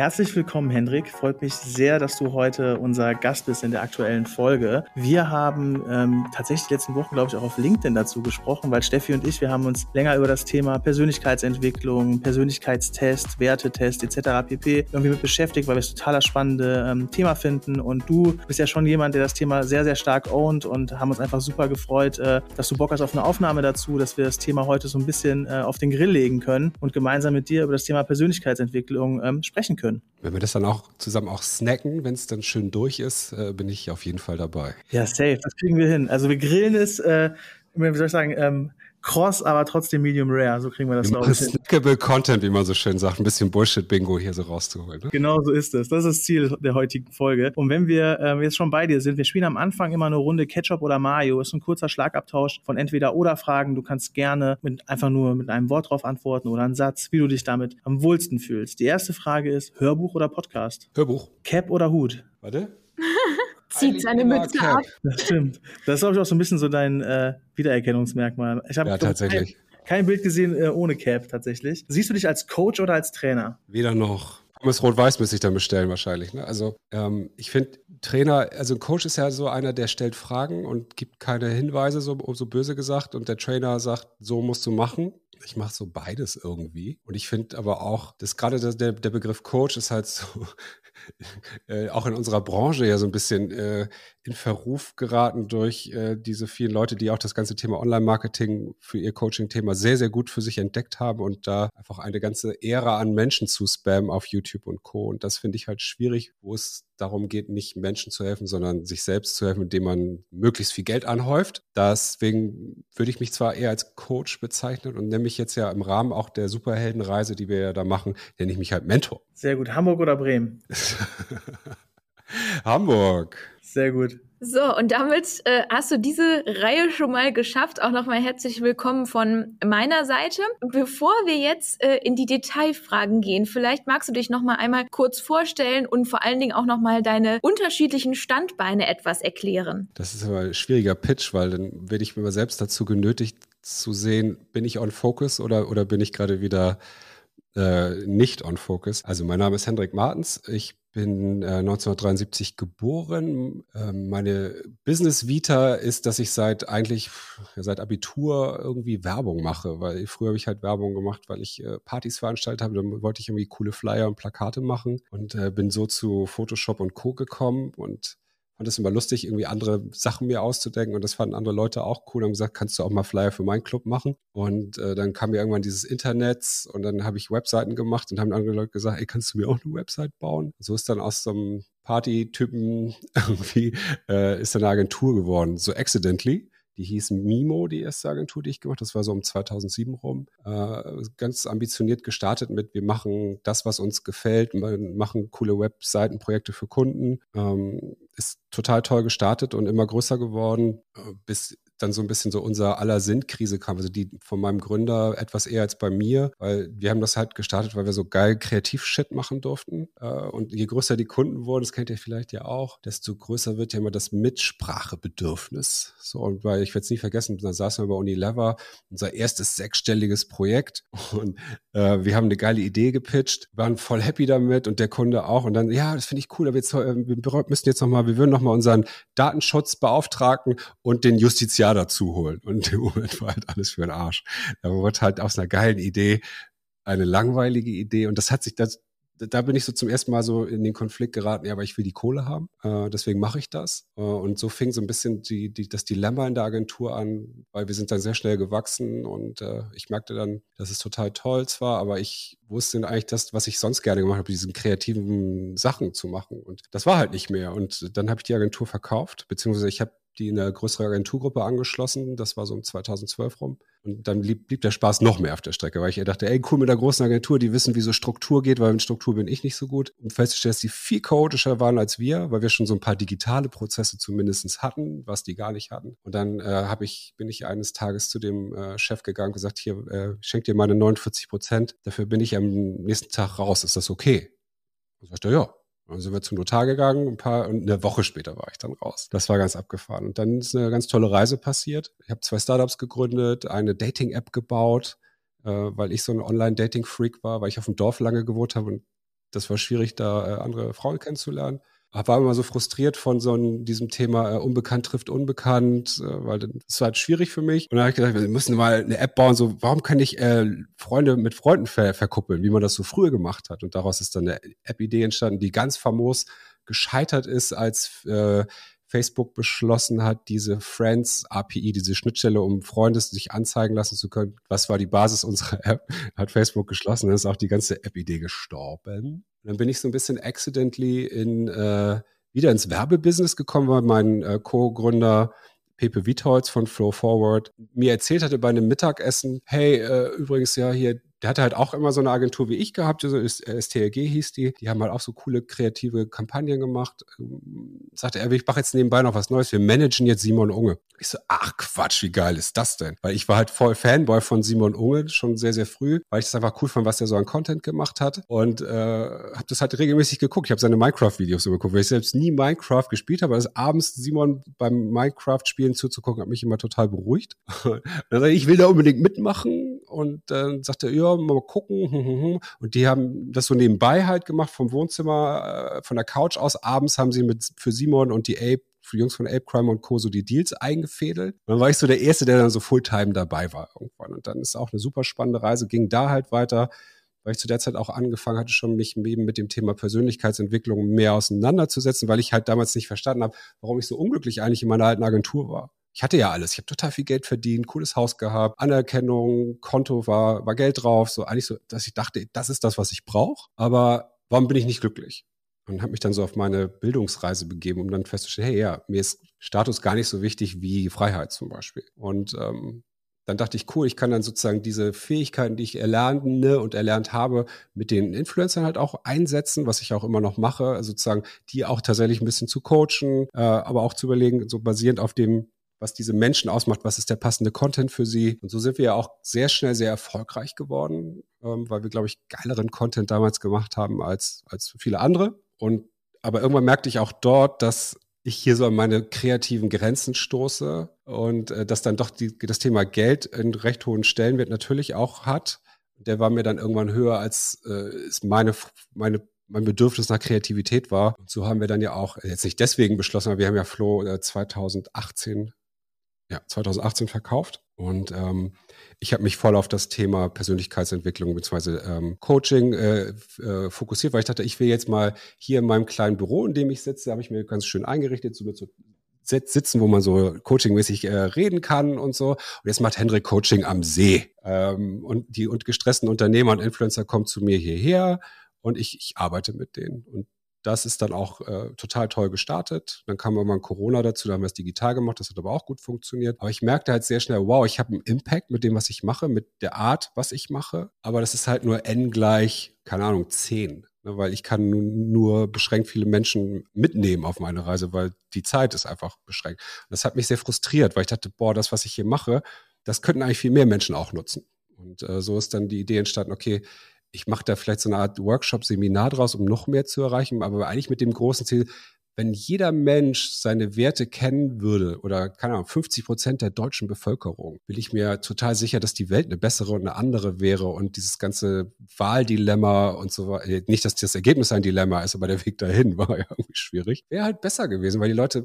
Herzlich willkommen, Hendrik. Freut mich sehr, dass du heute unser Gast bist in der aktuellen Folge. Wir haben ähm, tatsächlich die letzten Wochen, glaube ich, auch auf LinkedIn dazu gesprochen, weil Steffi und ich, wir haben uns länger über das Thema Persönlichkeitsentwicklung, Persönlichkeitstest, Wertetest etc. pp. irgendwie mit beschäftigt, weil wir es total spannende ähm, Thema finden. Und du bist ja schon jemand, der das Thema sehr, sehr stark ownt und haben uns einfach super gefreut, äh, dass du Bock hast auf eine Aufnahme dazu, dass wir das Thema heute so ein bisschen äh, auf den Grill legen können und gemeinsam mit dir über das Thema Persönlichkeitsentwicklung ähm, sprechen können. Wenn wir das dann auch zusammen auch snacken, wenn es dann schön durch ist, äh, bin ich auf jeden Fall dabei. Ja, safe, das kriegen wir hin. Also wir grillen es, äh, wie soll ich sagen, ähm, cross, aber trotzdem medium rare. So kriegen wir das, glaube ich. Snackable Content, wie man so schön sagt. Ein bisschen Bullshit-Bingo hier so rauszuholen. Ne? Genau so ist es. Das ist das Ziel der heutigen Folge. Und wenn wir äh, jetzt schon bei dir sind, wir spielen am Anfang immer eine Runde Ketchup oder Mayo. Ist ein kurzer Schlagabtausch von entweder oder Fragen. Du kannst gerne mit, einfach nur mit einem Wort drauf antworten oder einen Satz, wie du dich damit am wohlsten fühlst. Die erste Frage ist Hörbuch oder Podcast? Hörbuch. Cap oder Hut? Warte. Zieht seine Mütze Cap. ab. Das stimmt. Das ist, glaube ich, auch so ein bisschen so dein äh, Wiedererkennungsmerkmal. Ich habe ja, tatsächlich. Kein, kein, Bild gesehen äh, ohne Cap tatsächlich. Siehst du dich als Coach oder als Trainer? Weder noch. Pommes Rot-Weiß müsste ich dann bestellen wahrscheinlich. Ne? Also ähm, ich finde Trainer, also ein Coach ist ja so einer, der stellt Fragen und gibt keine Hinweise, so, so böse gesagt. Und der Trainer sagt, so musst du machen. Ich mache so beides irgendwie. Und ich finde aber auch, dass gerade der, der Begriff Coach ist halt so, äh, auch in unserer Branche ja so ein bisschen äh, in Verruf geraten durch äh, diese vielen Leute, die auch das ganze Thema Online-Marketing für ihr Coaching-Thema sehr, sehr gut für sich entdeckt haben und da einfach eine ganze Ära an Menschen zu spammen auf YouTube und Co. Und das finde ich halt schwierig, wo es darum geht, nicht Menschen zu helfen, sondern sich selbst zu helfen, indem man möglichst viel Geld anhäuft. Deswegen würde ich mich zwar eher als Coach bezeichnen und nenne mich jetzt ja im Rahmen auch der Superheldenreise, die wir ja da machen, nenne ich mich halt Mentor. Sehr gut. Hamburg oder Bremen? Hamburg. Sehr gut. So, und damit äh, hast du diese Reihe schon mal geschafft. Auch nochmal herzlich willkommen von meiner Seite. Bevor wir jetzt äh, in die Detailfragen gehen, vielleicht magst du dich nochmal einmal kurz vorstellen und vor allen Dingen auch nochmal deine unterschiedlichen Standbeine etwas erklären. Das ist aber ein schwieriger Pitch, weil dann werde ich mir selbst dazu genötigt zu sehen, bin ich on focus oder, oder bin ich gerade wieder äh, nicht on focus. Also mein Name ist Hendrik Martens. Ich bin äh, 1973 geboren. Ähm, meine Business Vita ist, dass ich seit eigentlich seit Abitur irgendwie Werbung mache, weil früher habe ich halt Werbung gemacht, weil ich äh, Partys veranstaltet habe. Dann wollte ich irgendwie coole Flyer und Plakate machen und äh, bin so zu Photoshop und Co gekommen und fand es immer lustig, irgendwie andere Sachen mir auszudenken und das fanden andere Leute auch cool und haben gesagt, kannst du auch mal Flyer für meinen Club machen? Und äh, dann kam mir irgendwann dieses Internet und dann habe ich Webseiten gemacht und haben andere Leute gesagt, ey, kannst du mir auch eine Website bauen? Und so ist dann aus so einem Party-Typen irgendwie äh, ist dann eine Agentur geworden, so accidentally. Die hieß Mimo, die erste Agentur, die ich gemacht habe. Das war so um 2007 rum. Äh, ganz ambitioniert gestartet mit, wir machen das, was uns gefällt, machen coole Webseitenprojekte für Kunden. Ähm, ist total toll gestartet und immer größer geworden, äh, bis dann so ein bisschen so unser aller Sinnkrise kam, also die von meinem Gründer etwas eher als bei mir, weil wir haben das halt gestartet, weil wir so geil Kreativ-Shit machen durften. Äh, und je größer die Kunden wurden, das kennt ihr vielleicht ja auch, desto größer wird ja immer das Mitsprachebedürfnis. So, und weil ich werde es nie vergessen, dann saßen wir bei Unilever, unser erstes sechsstelliges Projekt und äh, wir haben eine geile Idee gepitcht, waren voll happy damit und der Kunde auch. Und dann, ja, das finde ich cool, aber jetzt, äh, wir müssen jetzt nochmal, wir würden nochmal unseren Datenschutzbeauftragten und den Justiziar Jahr dazu holen. Und im Moment war halt alles für den Arsch. Da wurde halt aus einer geilen Idee eine langweilige Idee. Und das hat sich, das, da bin ich so zum ersten Mal so in den Konflikt geraten, ja, aber ich will die Kohle haben, äh, deswegen mache ich das. Äh, und so fing so ein bisschen die, die, das Dilemma in der Agentur an, weil wir sind dann sehr schnell gewachsen und äh, ich merkte dann, das ist total toll zwar, aber ich wusste eigentlich das, was ich sonst gerne gemacht habe, diesen kreativen Sachen zu machen. Und das war halt nicht mehr. Und dann habe ich die Agentur verkauft, beziehungsweise ich habe die in eine größere Agenturgruppe angeschlossen. Das war so um 2012 rum. Und dann blieb, blieb der Spaß noch mehr auf der Strecke, weil ich dachte, ey, cool mit der großen Agentur, die wissen, wie so Struktur geht, weil mit Struktur bin ich nicht so gut. Und festzustellen, dass die viel chaotischer waren als wir, weil wir schon so ein paar digitale Prozesse zumindest hatten, was die gar nicht hatten. Und dann äh, ich, bin ich eines Tages zu dem äh, Chef gegangen und gesagt, hier, äh, schenk dir meine 49 Prozent, dafür bin ich am nächsten Tag raus. Ist das okay? Und sagt er, ja, dann sind wir zum Notar gegangen, ein paar, und eine Woche später war ich dann raus. Das war ganz abgefahren. Und dann ist eine ganz tolle Reise passiert. Ich habe zwei Startups gegründet, eine Dating-App gebaut, äh, weil ich so ein Online-Dating-Freak war, weil ich auf dem Dorf lange gewohnt habe und das war schwierig, da äh, andere Frauen kennenzulernen war immer so frustriert von so einem, diesem Thema äh, unbekannt trifft unbekannt, äh, weil das war halt schwierig für mich. Und dann habe ich gedacht, wir müssen mal eine App bauen, so warum kann ich äh, Freunde mit Freunden ver verkuppeln, wie man das so früher gemacht hat. Und daraus ist dann eine App-Idee entstanden, die ganz famos gescheitert ist, als äh, Facebook beschlossen hat, diese Friends API, diese Schnittstelle, um Freunde sich anzeigen lassen zu können. Was war die Basis unserer App? Hat Facebook geschlossen, dann ist auch die ganze App-Idee gestorben. Und dann bin ich so ein bisschen accidentally in, äh, wieder ins Werbebusiness gekommen, weil mein äh, Co-Gründer Pepe Wietholz von Flow Forward mir erzählt hatte bei einem Mittagessen, hey, äh, übrigens ja hier der hatte halt auch immer so eine Agentur wie ich gehabt, also STRG hieß die. Die haben halt auch so coole kreative Kampagnen gemacht. Ähm, sagte er, ich mache jetzt nebenbei noch was Neues. Wir managen jetzt Simon Unge. Ich so, ach Quatsch, wie geil ist das denn? Weil ich war halt voll Fanboy von Simon Unge schon sehr, sehr früh, weil ich das einfach cool fand, was der so an Content gemacht hat. Und äh, habe das halt regelmäßig geguckt. Ich habe seine Minecraft-Videos so geguckt, weil ich selbst nie Minecraft gespielt habe. Also abends Simon beim Minecraft-Spielen zuzugucken, hat mich immer total beruhigt. Ich, ich will da unbedingt mitmachen. Und dann sagte er, ja, mal gucken. Hm, hm, hm. Und die haben das so nebenbei halt gemacht vom Wohnzimmer, äh, von der Couch aus. Abends haben sie mit für Simon und die Ape für die Jungs von Ape Crime und Co. so die Deals eingefädelt. Und dann war ich so der Erste, der dann so Fulltime dabei war irgendwann. Und dann ist auch eine super spannende Reise, ging da halt weiter, weil ich zu der Zeit auch angefangen hatte, schon mich eben mit dem Thema Persönlichkeitsentwicklung mehr auseinanderzusetzen, weil ich halt damals nicht verstanden habe, warum ich so unglücklich eigentlich in meiner alten Agentur war ich hatte ja alles. Ich habe total viel Geld verdient, cooles Haus gehabt, Anerkennung, Konto war, war Geld drauf. So eigentlich so, dass ich dachte, das ist das, was ich brauche. Aber warum bin ich nicht glücklich? Und habe mich dann so auf meine Bildungsreise begeben, um dann festzustellen, hey, ja, mir ist Status gar nicht so wichtig wie Freiheit zum Beispiel. Und ähm, dann dachte ich, cool, ich kann dann sozusagen diese Fähigkeiten, die ich erlerne und erlernt habe, mit den Influencern halt auch einsetzen, was ich auch immer noch mache, sozusagen die auch tatsächlich ein bisschen zu coachen, äh, aber auch zu überlegen, so basierend auf dem, was diese Menschen ausmacht, was ist der passende Content für sie. Und so sind wir ja auch sehr schnell sehr erfolgreich geworden, ähm, weil wir, glaube ich, geileren Content damals gemacht haben als, als viele andere. Und aber irgendwann merkte ich auch dort, dass ich hier so an meine kreativen Grenzen stoße und äh, dass dann doch die, das Thema Geld einen recht hohen Stellenwert natürlich auch hat. Der war mir dann irgendwann höher als äh, ist meine, meine mein Bedürfnis nach Kreativität war. Und so haben wir dann ja auch, jetzt nicht deswegen beschlossen, aber wir haben ja Flo äh, 2018 ja, 2018 verkauft. Und ähm, ich habe mich voll auf das Thema Persönlichkeitsentwicklung bzw. Ähm, Coaching äh, äh, fokussiert, weil ich dachte, ich will jetzt mal hier in meinem kleinen Büro, in dem ich sitze, habe ich mir ganz schön eingerichtet, so mit so sitzen, wo man so coachingmäßig äh, reden kann und so. Und jetzt macht Hendrik Coaching am See. Ähm, und die und gestressten Unternehmer und Influencer kommen zu mir hierher und ich, ich arbeite mit denen. Und das ist dann auch äh, total toll gestartet. Dann kam irgendwann Corona dazu, da haben wir es digital gemacht, das hat aber auch gut funktioniert. Aber ich merkte halt sehr schnell, wow, ich habe einen Impact mit dem, was ich mache, mit der Art, was ich mache. Aber das ist halt nur n gleich, keine Ahnung, 10. Ne, weil ich kann nur beschränkt viele Menschen mitnehmen auf meine Reise, weil die Zeit ist einfach beschränkt. Das hat mich sehr frustriert, weil ich dachte, boah, das, was ich hier mache, das könnten eigentlich viel mehr Menschen auch nutzen. Und äh, so ist dann die Idee entstanden, okay, ich mache da vielleicht so eine Art Workshop-Seminar draus, um noch mehr zu erreichen, aber eigentlich mit dem großen Ziel, wenn jeder Mensch seine Werte kennen würde oder keine Ahnung, 50 Prozent der deutschen Bevölkerung, bin ich mir total sicher, dass die Welt eine bessere und eine andere wäre und dieses ganze Wahldilemma und so weiter, nicht, dass das Ergebnis ein Dilemma ist, aber der Weg dahin war ja irgendwie schwierig, wäre halt besser gewesen, weil die Leute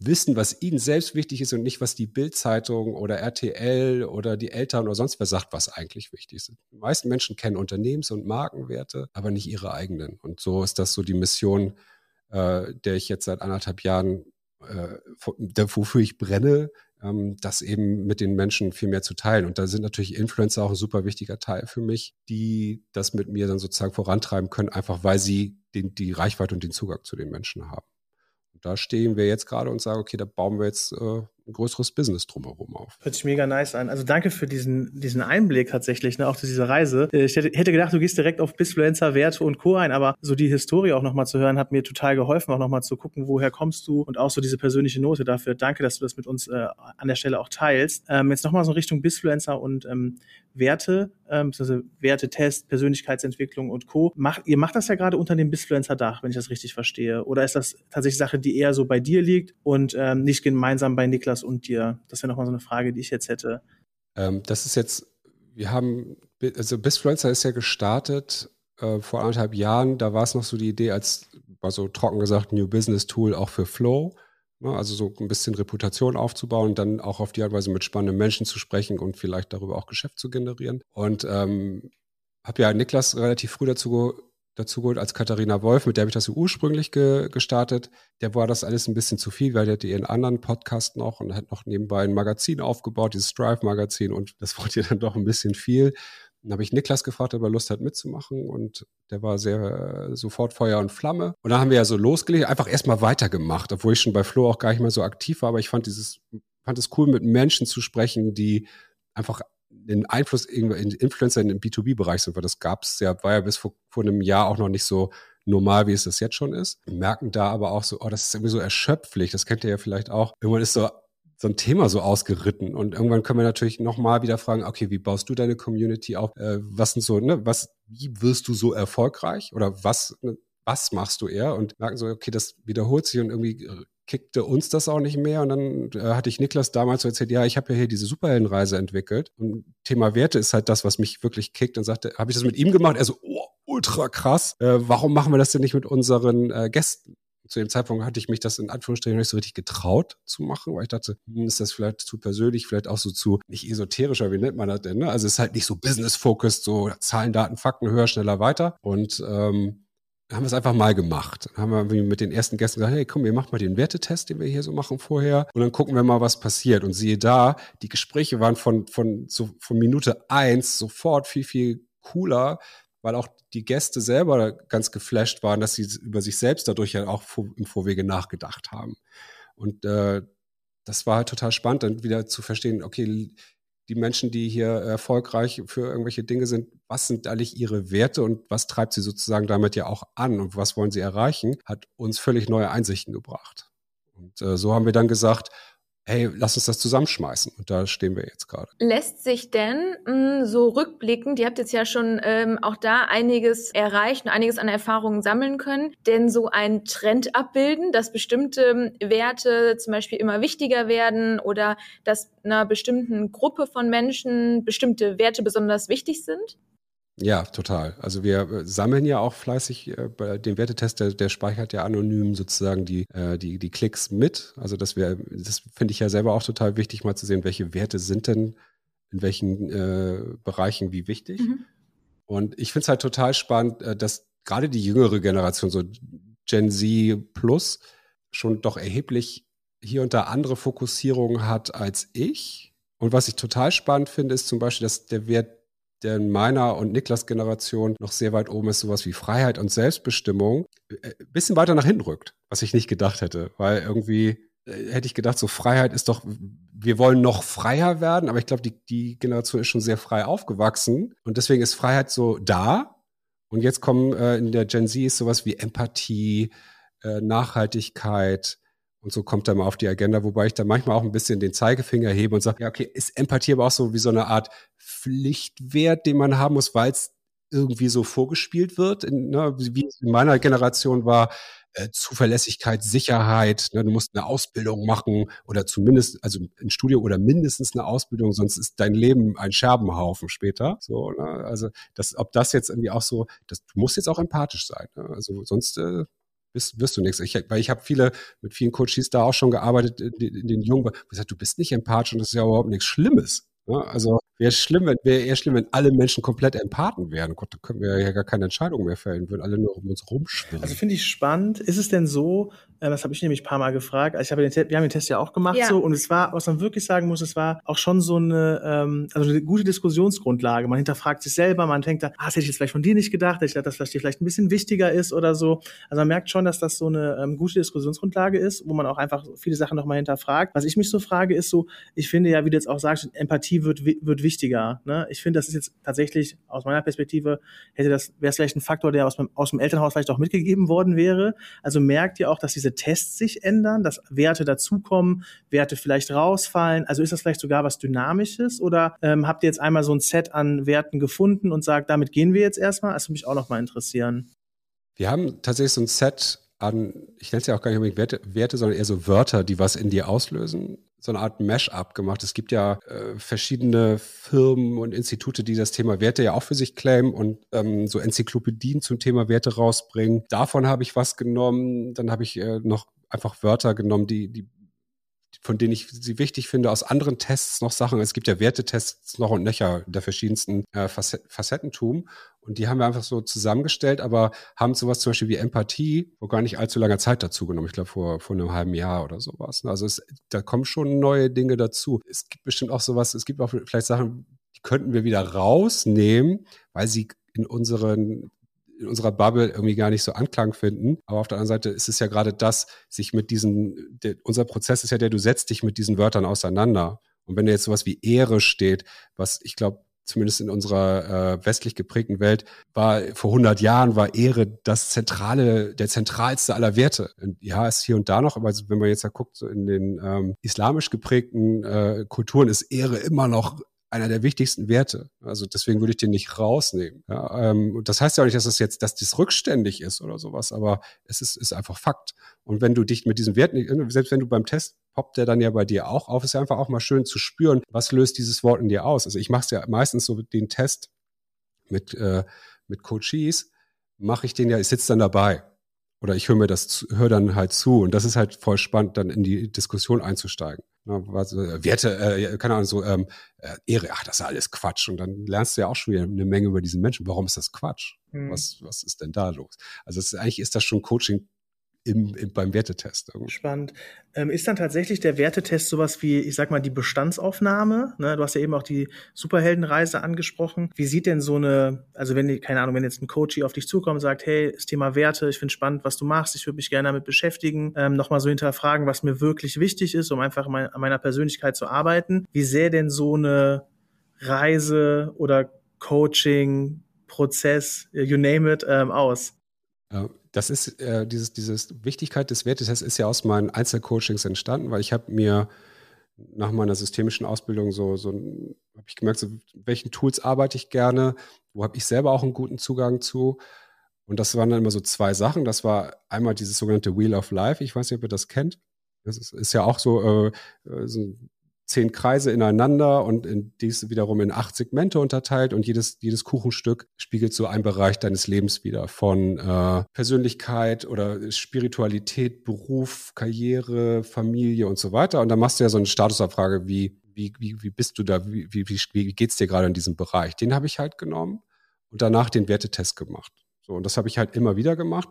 wissen, was ihnen selbst wichtig ist und nicht, was die Bildzeitung oder RTL oder die Eltern oder sonst wer sagt, was eigentlich wichtig ist. Die meisten Menschen kennen Unternehmens- und Markenwerte, aber nicht ihre eigenen. Und so ist das so die Mission, äh, der ich jetzt seit anderthalb Jahren, äh, wofür ich brenne, ähm, das eben mit den Menschen viel mehr zu teilen. Und da sind natürlich Influencer auch ein super wichtiger Teil für mich, die das mit mir dann sozusagen vorantreiben können, einfach weil sie den, die Reichweite und den Zugang zu den Menschen haben da stehen wir jetzt gerade und sagen, okay, da bauen wir jetzt äh, ein größeres Business drumherum auf. Hört sich mega nice an. Also danke für diesen, diesen Einblick tatsächlich, ne, auch zu dieser Reise. Äh, ich hätte, hätte gedacht, du gehst direkt auf Bisfluencer, Werte und Co. ein, aber so die Historie auch nochmal zu hören, hat mir total geholfen, auch nochmal zu gucken, woher kommst du und auch so diese persönliche Note dafür. Danke, dass du das mit uns äh, an der Stelle auch teilst. Ähm, jetzt nochmal so Richtung Bisfluencer und ähm, Werte, ähm, also Wertetest, Persönlichkeitsentwicklung und Co. Macht, ihr macht das ja gerade unter dem Bisfluencer-Dach, wenn ich das richtig verstehe. Oder ist das tatsächlich Sache, die eher so bei dir liegt und ähm, nicht gemeinsam bei Niklas und dir? Das wäre nochmal so eine Frage, die ich jetzt hätte. Ähm, das ist jetzt, wir haben, also Bisfluencer ist ja gestartet äh, vor anderthalb Jahren, da war es noch so die Idee, als war so trocken gesagt, New Business Tool auch für Flow. Ne? Also so ein bisschen Reputation aufzubauen, dann auch auf die Art und Weise mit spannenden Menschen zu sprechen und vielleicht darüber auch Geschäft zu generieren. Und ähm, habe ja Niklas relativ früh dazu dazu geholt als Katharina Wolf, mit der habe ich das ursprünglich ge gestartet. Der war das alles ein bisschen zu viel, weil der hatte ihren anderen Podcast noch und hat noch nebenbei ein Magazin aufgebaut, dieses Strive-Magazin und das wurde ihr dann doch ein bisschen viel. Dann habe ich Niklas gefragt, ob er Lust hat mitzumachen und der war sehr äh, sofort Feuer und Flamme. Und dann haben wir ja so losgelegt, einfach erstmal weitergemacht, obwohl ich schon bei Flo auch gar nicht mehr so aktiv war, aber ich fand dieses, fand es cool, mit Menschen zu sprechen, die einfach den Einfluss in Influencer im B2B-Bereich sind, weil das gab es ja, war ja bis vor, vor einem Jahr auch noch nicht so normal, wie es das jetzt schon ist. Merken da aber auch so, oh, das ist irgendwie so erschöpflich. Das kennt ihr ja vielleicht auch. Irgendwann ist so so ein Thema so ausgeritten. Und irgendwann können wir natürlich nochmal wieder fragen, okay, wie baust du deine Community auf? Äh, was sind so, ne, was, wie wirst du so erfolgreich? Oder was, ne, was machst du eher? Und merken so, okay, das wiederholt sich und irgendwie kickte uns das auch nicht mehr. Und dann äh, hatte ich Niklas damals so erzählt, ja, ich habe ja hier diese Superheldenreise entwickelt. Und Thema Werte ist halt das, was mich wirklich kickt. Und sagte, habe ich das mit ihm gemacht? Er so, oh, ultra krass. Äh, warum machen wir das denn nicht mit unseren äh, Gästen? Zu dem Zeitpunkt hatte ich mich das in Anführungsstrichen nicht so richtig getraut zu machen, weil ich dachte, hm, ist das vielleicht zu persönlich, vielleicht auch so zu nicht esoterischer, wie nennt man das denn? Ne? Also es ist halt nicht so business-focused, so Zahlen, Daten, Fakten, höher, schneller, weiter. Und ähm, haben wir es einfach mal gemacht. Dann haben wir mit den ersten Gästen gesagt, hey, komm, ihr macht mal den Wertetest, den wir hier so machen vorher. Und dann gucken wir mal, was passiert. Und siehe da, die Gespräche waren von, von, so, von Minute eins sofort viel, viel cooler, weil auch die Gäste selber ganz geflasht waren, dass sie über sich selbst dadurch ja auch im Vorwege nachgedacht haben. Und äh, das war halt total spannend, dann wieder zu verstehen, okay, die Menschen, die hier erfolgreich für irgendwelche Dinge sind, was sind eigentlich ihre Werte und was treibt sie sozusagen damit ja auch an und was wollen sie erreichen, hat uns völlig neue Einsichten gebracht. Und äh, so haben wir dann gesagt, hey, lass uns das zusammenschmeißen. Und da stehen wir jetzt gerade. Lässt sich denn mh, hm, so rückblickend, ihr habt jetzt ja schon ähm, auch da einiges erreicht und einiges an Erfahrungen sammeln können, denn so ein Trend abbilden, dass bestimmte Werte zum Beispiel immer wichtiger werden oder dass einer bestimmten Gruppe von Menschen bestimmte Werte besonders wichtig sind? Ja, total. Also wir äh, sammeln ja auch fleißig äh, bei dem Wertetest, der, der speichert ja anonym sozusagen die, äh, die, die Klicks mit. Also das wäre, das finde ich ja selber auch total wichtig, mal zu sehen, welche Werte sind denn in welchen äh, Bereichen wie wichtig. Mhm. Und ich finde es halt total spannend, äh, dass gerade die jüngere Generation, so Gen Z Plus, schon doch erheblich hier und da andere Fokussierungen hat als ich. Und was ich total spannend finde, ist zum Beispiel, dass der Wert der in meiner und Niklas Generation noch sehr weit oben ist, sowas wie Freiheit und Selbstbestimmung, ein äh, bisschen weiter nach hinten rückt, was ich nicht gedacht hätte, weil irgendwie äh, hätte ich gedacht, so Freiheit ist doch, wir wollen noch freier werden, aber ich glaube, die, die Generation ist schon sehr frei aufgewachsen und deswegen ist Freiheit so da. Und jetzt kommen äh, in der Gen Z ist sowas wie Empathie, äh, Nachhaltigkeit, und so kommt er mal auf die Agenda, wobei ich da manchmal auch ein bisschen den Zeigefinger hebe und sage, ja, okay, ist Empathie aber auch so wie so eine Art Pflichtwert, den man haben muss, weil es irgendwie so vorgespielt wird. In, ne, wie es in meiner Generation war, äh, Zuverlässigkeit, Sicherheit, ne, du musst eine Ausbildung machen oder zumindest, also ein Studium oder mindestens eine Ausbildung, sonst ist dein Leben ein Scherbenhaufen später. So, ne, also das, ob das jetzt irgendwie auch so, das, du musst jetzt auch empathisch sein. Ne? Also sonst äh, wirst, wirst du nichts. Ich, weil ich habe viele, mit vielen Coaches da auch schon gearbeitet, in, in den Jungen, gesagt, du bist nicht empathisch und das ist ja überhaupt nichts Schlimmes. Ne? Also wäre schlimm, wenn wäre eher schlimm, wenn alle Menschen komplett Empathen wären. Gott, da können wir ja gar keine Entscheidung mehr fällen, würden alle nur um uns rumschwimmen. Also finde ich spannend. Ist es denn so, äh, das habe ich nämlich ein paar Mal gefragt, also ich habe den, wir haben den Test ja auch gemacht ja. so und es war, was man wirklich sagen muss, es war auch schon so eine, ähm, also eine gute Diskussionsgrundlage. Man hinterfragt sich selber, man denkt da, ah, das hätte ich jetzt vielleicht von dir nicht gedacht, ich gedacht, dass das dir vielleicht ein bisschen wichtiger ist oder so. Also man merkt schon, dass das so eine ähm, gute Diskussionsgrundlage ist, wo man auch einfach viele Sachen nochmal hinterfragt. Was ich mich so frage, ist so, ich finde ja, wie du jetzt auch sagst, Empathie wird, wird wichtiger. Ne? Ich finde, das ist jetzt tatsächlich aus meiner Perspektive, hätte das, wäre es vielleicht ein Faktor, der aus, aus dem Elternhaus vielleicht auch mitgegeben worden wäre. Also merkt ihr auch, dass diese Tests sich ändern, dass Werte dazukommen, Werte vielleicht rausfallen. Also ist das vielleicht sogar was Dynamisches oder ähm, habt ihr jetzt einmal so ein Set an Werten gefunden und sagt, damit gehen wir jetzt erstmal? Das würde mich auch noch mal interessieren. Wir haben tatsächlich so ein Set an, ich nenne es ja auch gar nicht unbedingt Werte, Werte, sondern eher so Wörter, die was in dir auslösen so eine Art Mash-up gemacht. Es gibt ja äh, verschiedene Firmen und Institute, die das Thema Werte ja auch für sich claimen und ähm, so Enzyklopädien zum Thema Werte rausbringen. Davon habe ich was genommen. Dann habe ich äh, noch einfach Wörter genommen, die, die von denen ich sie wichtig finde, aus anderen Tests noch Sachen. Es gibt ja Wertetests noch und nöcher der verschiedensten äh, Facettentum. Und die haben wir einfach so zusammengestellt, aber haben sowas zum Beispiel wie Empathie vor gar nicht allzu langer Zeit dazu genommen. Ich glaube, vor, vor einem halben Jahr oder sowas. Also es, da kommen schon neue Dinge dazu. Es gibt bestimmt auch sowas, es gibt auch vielleicht Sachen, die könnten wir wieder rausnehmen, weil sie in unseren in unserer Bubble irgendwie gar nicht so Anklang finden. Aber auf der anderen Seite ist es ja gerade das, sich mit diesen, der, unser Prozess ist ja der, du setzt dich mit diesen Wörtern auseinander. Und wenn da jetzt sowas wie Ehre steht, was ich glaube, zumindest in unserer äh, westlich geprägten Welt, war vor 100 Jahren war Ehre das zentrale, der zentralste aller Werte. Und ja, ist hier und da noch, aber wenn man jetzt ja guckt, so in den ähm, islamisch geprägten äh, Kulturen ist Ehre immer noch einer der wichtigsten Werte. Also deswegen würde ich den nicht rausnehmen. Ja, ähm, das heißt ja auch nicht, dass es jetzt, dass das rückständig ist oder sowas, aber es ist, ist einfach Fakt. Und wenn du dich mit diesem Wert, selbst wenn du beim Test poppt der dann ja bei dir auch auf, ist ja einfach auch mal schön zu spüren, was löst dieses Wort in dir aus. Also ich mache es ja meistens so den Test mit, äh, mit Coaches, mache ich den ja, ich sitze dann dabei oder ich höre mir das, höre dann halt zu. Und das ist halt voll spannend, dann in die Diskussion einzusteigen. Na, was, äh, Werte, äh, keine Ahnung, so ähm, äh, Ehre, ach, das ist alles Quatsch. Und dann lernst du ja auch schon wieder eine Menge über diesen Menschen. Warum ist das Quatsch? Mhm. Was, was ist denn da los? Also ist, eigentlich ist das schon Coaching im, im, beim Wertetest. Spannend. Ähm, ist dann tatsächlich der Wertetest sowas wie, ich sag mal, die Bestandsaufnahme? Ne? Du hast ja eben auch die Superheldenreise angesprochen. Wie sieht denn so eine, also wenn, keine Ahnung, wenn jetzt ein Coach auf dich zukommt und sagt, hey, das Thema Werte, ich finde spannend, was du machst, ich würde mich gerne damit beschäftigen, ähm, nochmal so hinterfragen, was mir wirklich wichtig ist, um einfach mein, an meiner Persönlichkeit zu arbeiten. Wie sähe denn so eine Reise oder Coaching, Prozess, you name it, ähm, aus? Das ist äh, dieses, dieses Wichtigkeit des Wertetests ist ja aus meinen Einzelcoachings entstanden, weil ich habe mir nach meiner systemischen Ausbildung so, so habe ich gemerkt, so, welchen Tools arbeite ich gerne, wo habe ich selber auch einen guten Zugang zu. Und das waren dann immer so zwei Sachen. Das war einmal dieses sogenannte Wheel of Life. Ich weiß nicht, ob ihr das kennt. Das ist, ist ja auch so, äh, äh so ein zehn Kreise ineinander und in dies wiederum in acht Segmente unterteilt und jedes, jedes Kuchenstück spiegelt so einen Bereich deines Lebens wieder von äh, Persönlichkeit oder Spiritualität, Beruf, Karriere, Familie und so weiter. Und dann machst du ja so eine Statusabfrage wie, wie, wie, wie bist du da, wie, wie, wie geht's dir gerade in diesem Bereich? Den habe ich halt genommen und danach den Wertetest gemacht. So, und das habe ich halt immer wieder gemacht.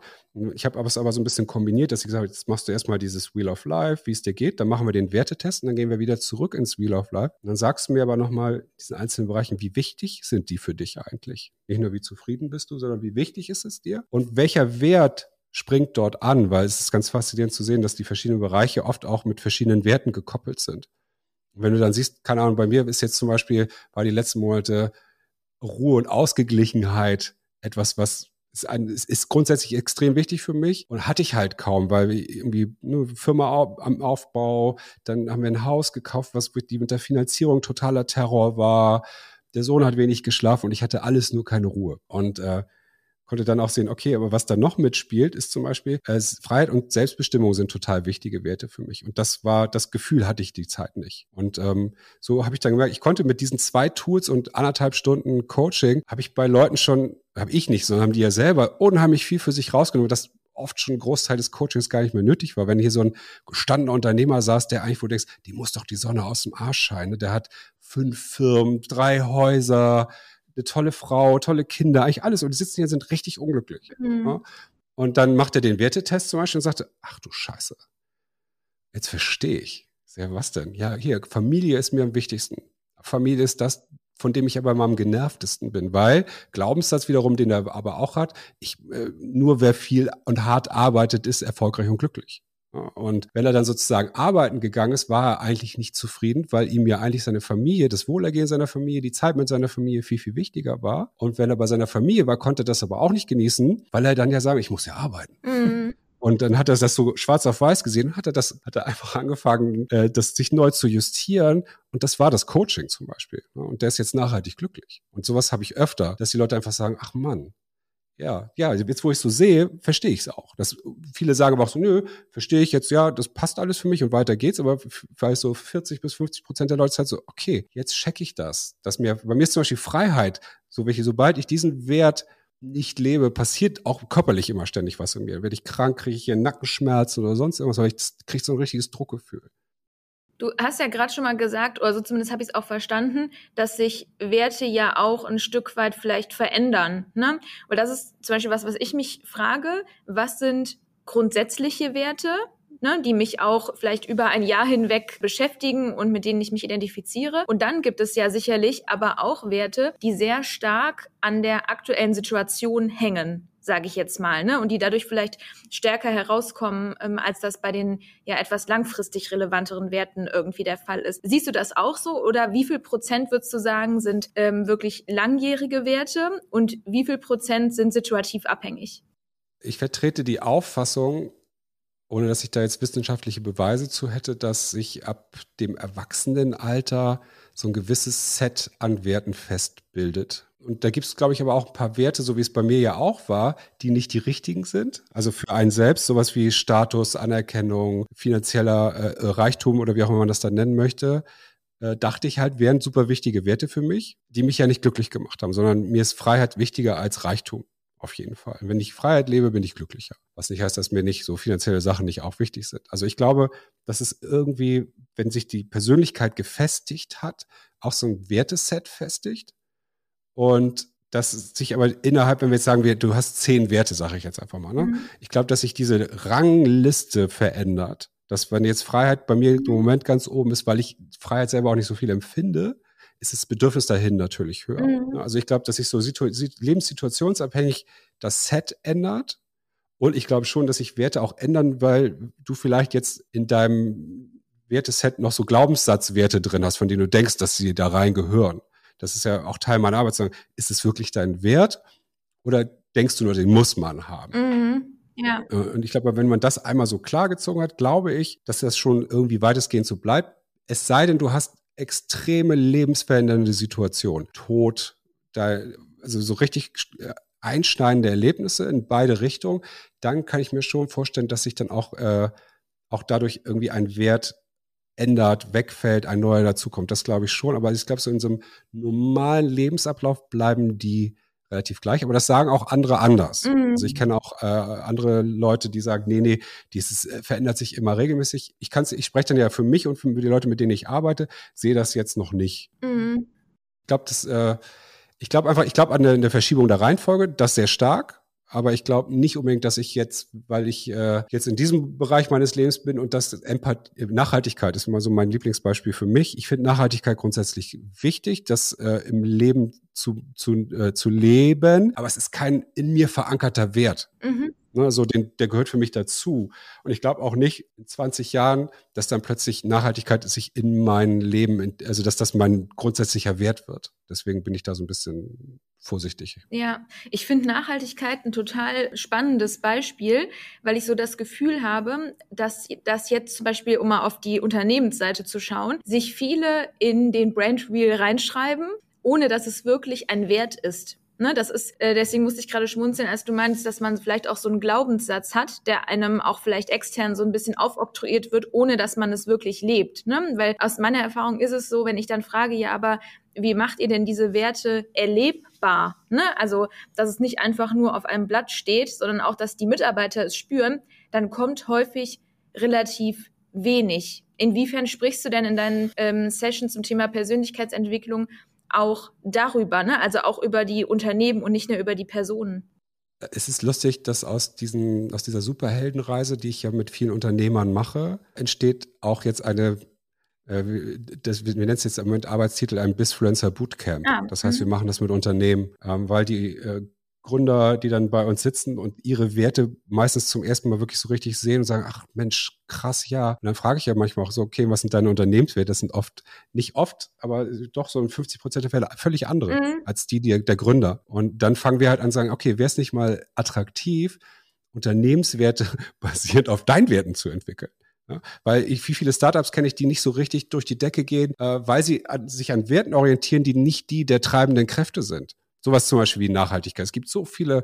Ich habe es aber so ein bisschen kombiniert, dass ich gesagt habe, jetzt machst du erstmal dieses Wheel of Life, wie es dir geht, dann machen wir den Wertetest und dann gehen wir wieder zurück ins Wheel of Life. Und dann sagst du mir aber nochmal diesen einzelnen Bereichen, wie wichtig sind die für dich eigentlich? Nicht nur, wie zufrieden bist du, sondern wie wichtig ist es dir? Und welcher Wert springt dort an? Weil es ist ganz faszinierend zu sehen, dass die verschiedenen Bereiche oft auch mit verschiedenen Werten gekoppelt sind. Und wenn du dann siehst, keine Ahnung, bei mir ist jetzt zum Beispiel, war die letzten Monate Ruhe und Ausgeglichenheit etwas, was ist, ein, ist grundsätzlich extrem wichtig für mich und hatte ich halt kaum, weil irgendwie eine Firma am Aufbau, dann haben wir ein Haus gekauft, was mit, die mit der Finanzierung totaler Terror war. Der Sohn hat wenig geschlafen und ich hatte alles nur keine Ruhe. Und äh, konnte dann auch sehen, okay, aber was da noch mitspielt, ist zum Beispiel, äh, Freiheit und Selbstbestimmung sind total wichtige Werte für mich. Und das war, das Gefühl hatte ich die Zeit nicht. Und ähm, so habe ich dann gemerkt, ich konnte mit diesen zwei Tools und anderthalb Stunden Coaching, habe ich bei Leuten schon, habe ich nicht, sondern haben die ja selber unheimlich viel für sich rausgenommen. Das oft schon ein Großteil des Coachings gar nicht mehr nötig war. Wenn hier so ein gestandener Unternehmer saß, der eigentlich, wo denkst, die muss doch die Sonne aus dem Arsch scheinen. Der hat fünf Firmen, drei Häuser, eine tolle Frau, tolle Kinder, eigentlich alles. Und die sitzen hier, sind richtig unglücklich. Mhm. Ja? Und dann macht er den Wertetest zum Beispiel und sagte, ach du Scheiße, jetzt verstehe ich. Ja, was denn? Ja, hier, Familie ist mir am wichtigsten. Familie ist das, von dem ich aber am genervtesten bin, weil Glaubenssatz wiederum, den er aber auch hat, ich, äh, nur wer viel und hart arbeitet, ist erfolgreich und glücklich. Und wenn er dann sozusagen arbeiten gegangen ist, war er eigentlich nicht zufrieden, weil ihm ja eigentlich seine Familie, das Wohlergehen seiner Familie, die Zeit mit seiner Familie viel, viel wichtiger war. Und wenn er bei seiner Familie war, konnte er das aber auch nicht genießen, weil er dann ja sagen, ich muss ja arbeiten. Mhm. Und dann hat er das so schwarz auf weiß gesehen, hat er das, hat er einfach angefangen, äh, das sich neu zu justieren. Und das war das Coaching zum Beispiel. Und der ist jetzt nachhaltig glücklich. Und sowas habe ich öfter, dass die Leute einfach sagen, ach Mann, Ja, ja, jetzt wo ich so sehe, verstehe ich es auch. Das, viele sagen aber auch so, nö, verstehe ich jetzt, ja, das passt alles für mich und weiter geht's, aber vielleicht so 40 bis 50 Prozent der Leute halt so, okay, jetzt check ich das. Dass mir, bei mir ist zum Beispiel Freiheit, so welche, sobald ich diesen Wert nicht lebe, passiert auch körperlich immer ständig was in mir. Werde ich krank, kriege ich hier Nackenschmerzen oder sonst irgendwas, weil ich kriege so ein richtiges Druckgefühl. Du hast ja gerade schon mal gesagt, oder so zumindest habe ich es auch verstanden, dass sich Werte ja auch ein Stück weit vielleicht verändern. Ne? Weil das ist zum Beispiel was, was ich mich frage, was sind grundsätzliche Werte, ne, die mich auch vielleicht über ein Jahr hinweg beschäftigen und mit denen ich mich identifiziere. Und dann gibt es ja sicherlich aber auch Werte, die sehr stark an der aktuellen Situation hängen sage ich jetzt mal, ne? Und die dadurch vielleicht stärker herauskommen, ähm, als das bei den ja etwas langfristig relevanteren Werten irgendwie der Fall ist. Siehst du das auch so? Oder wie viel Prozent würdest du sagen, sind ähm, wirklich langjährige Werte und wie viel Prozent sind situativ abhängig? Ich vertrete die Auffassung, ohne dass ich da jetzt wissenschaftliche Beweise zu hätte, dass sich ab dem Erwachsenenalter so ein gewisses Set an Werten festbildet und da gibt es, glaube ich, aber auch ein paar Werte, so wie es bei mir ja auch war, die nicht die richtigen sind. Also für einen selbst, sowas wie Status, Anerkennung, finanzieller äh, Reichtum oder wie auch immer man das dann nennen möchte, äh, dachte ich halt, wären super wichtige Werte für mich, die mich ja nicht glücklich gemacht haben, sondern mir ist Freiheit wichtiger als Reichtum. Auf jeden Fall. Wenn ich Freiheit lebe, bin ich glücklicher. Was nicht heißt, dass mir nicht so finanzielle Sachen nicht auch wichtig sind. Also ich glaube, dass es irgendwie, wenn sich die Persönlichkeit gefestigt hat, auch so ein Werteset festigt und das sich aber innerhalb, wenn wir jetzt sagen, wir, du hast zehn Werte, sage ich jetzt einfach mal. Ne? Mhm. Ich glaube, dass sich diese Rangliste verändert. Dass wenn jetzt Freiheit bei mir im Moment ganz oben ist, weil ich Freiheit selber auch nicht so viel empfinde, ist das Bedürfnis dahin natürlich höher. Mhm. Also ich glaube, dass sich so lebenssituationsabhängig das Set ändert. Und ich glaube schon, dass sich Werte auch ändern, weil du vielleicht jetzt in deinem Werteset noch so Glaubenssatzwerte drin hast, von denen du denkst, dass sie da rein gehören das ist ja auch Teil meiner Arbeit, zu sagen, ist es wirklich dein Wert oder denkst du nur, den muss man haben? Mhm. Ja. Äh, und ich glaube, wenn man das einmal so klar gezogen hat, glaube ich, dass das schon irgendwie weitestgehend so bleibt. Es sei denn, du hast extreme lebensverändernde Situation, Tod, da, also so richtig äh, einschneidende Erlebnisse in beide Richtungen, dann kann ich mir schon vorstellen, dass sich dann auch, äh, auch dadurch irgendwie ein Wert ändert, wegfällt, ein neuer dazukommt. Das glaube ich schon. Aber ich glaube, so in so einem normalen Lebensablauf bleiben die relativ gleich. Aber das sagen auch andere anders. Mhm. Also ich kenne auch äh, andere Leute, die sagen, nee, nee, dieses äh, verändert sich immer regelmäßig. Ich kann ich spreche dann ja für mich und für die Leute, mit denen ich arbeite, sehe das jetzt noch nicht. Mhm. Ich glaube, das, äh, ich glaube einfach, ich glaube an eine, eine Verschiebung der Reihenfolge, das sehr stark aber ich glaube nicht unbedingt, dass ich jetzt, weil ich äh, jetzt in diesem Bereich meines Lebens bin und das Empath Nachhaltigkeit ist immer so mein Lieblingsbeispiel für mich. Ich finde Nachhaltigkeit grundsätzlich wichtig, das äh, im Leben zu, zu, äh, zu leben, aber es ist kein in mir verankerter Wert. Mhm. Ne, so den, der gehört für mich dazu. Und ich glaube auch nicht in 20 Jahren, dass dann plötzlich Nachhaltigkeit sich in mein Leben, also dass das mein grundsätzlicher Wert wird. Deswegen bin ich da so ein bisschen vorsichtig. Ja, ich finde Nachhaltigkeit ein total spannendes Beispiel, weil ich so das Gefühl habe, dass das jetzt zum Beispiel, um mal auf die Unternehmensseite zu schauen, sich viele in den Brand Wheel reinschreiben, ohne dass es wirklich ein Wert ist. Ne, das ist, äh, deswegen musste ich gerade schmunzeln, als du meinst, dass man vielleicht auch so einen Glaubenssatz hat, der einem auch vielleicht extern so ein bisschen aufoktroyiert wird, ohne dass man es wirklich lebt. Ne? Weil aus meiner Erfahrung ist es so, wenn ich dann frage, ja, aber wie macht ihr denn diese Werte erlebbar? Ne? Also, dass es nicht einfach nur auf einem Blatt steht, sondern auch, dass die Mitarbeiter es spüren, dann kommt häufig relativ wenig. Inwiefern sprichst du denn in deinen ähm, Sessions zum Thema Persönlichkeitsentwicklung auch darüber, ne? also auch über die Unternehmen und nicht nur über die Personen? Es ist lustig, dass aus, diesen, aus dieser Superheldenreise, die ich ja mit vielen Unternehmern mache, entsteht auch jetzt eine äh, das, wir nennen es jetzt im Moment Arbeitstitel ein Bisfluencer Bootcamp. Ah, das heißt, wir mhm. machen das mit Unternehmen, ähm, weil die äh, Gründer, die dann bei uns sitzen und ihre Werte meistens zum ersten Mal wirklich so richtig sehen und sagen, ach Mensch, krass, ja. Und dann frage ich ja manchmal auch so, okay, was sind deine Unternehmenswerte? Das sind oft, nicht oft, aber doch so in 50 Prozent der Fälle völlig andere mhm. als die, die der Gründer. Und dann fangen wir halt an zu sagen, okay, wäre es nicht mal attraktiv, Unternehmenswerte basierend auf deinen Werten zu entwickeln? Ja, weil ich, wie viele Startups kenne ich, die nicht so richtig durch die Decke gehen, äh, weil sie an, sich an Werten orientieren, die nicht die der treibenden Kräfte sind. Sowas zum Beispiel wie Nachhaltigkeit. Es gibt so viele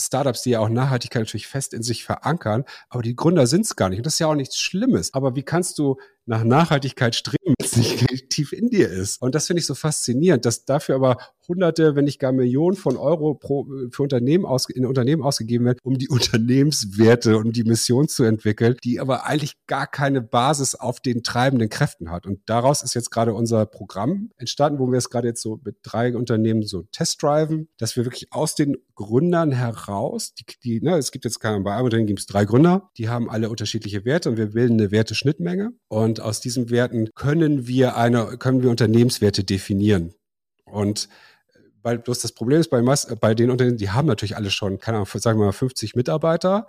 Startups, die ja auch Nachhaltigkeit natürlich fest in sich verankern, aber die Gründer sind es gar nicht. Und das ist ja auch nichts Schlimmes. Aber wie kannst du nach Nachhaltigkeit streben, wenn es nicht tief in dir ist? Und das finde ich so faszinierend, dass dafür aber Hunderte, wenn nicht gar Millionen von Euro pro, für Unternehmen aus, in Unternehmen ausgegeben werden, um die Unternehmenswerte und die Mission zu entwickeln, die aber eigentlich gar keine Basis auf den treibenden Kräften hat. Und daraus ist jetzt gerade unser Programm entstanden, wo wir es gerade jetzt so mit drei Unternehmen so testdriven, dass wir wirklich aus den Gründern heraus, die, die ne, es gibt jetzt keine, bei einem Unternehmen gibt es drei Gründer, die haben alle unterschiedliche Werte und wir bilden eine Werteschnittmenge. Und aus diesen Werten können wir eine, können wir Unternehmenswerte definieren. Und weil bloß das Problem ist bei, bei den Unternehmen, die haben natürlich alle schon, keine Ahnung, sagen wir mal 50 Mitarbeiter,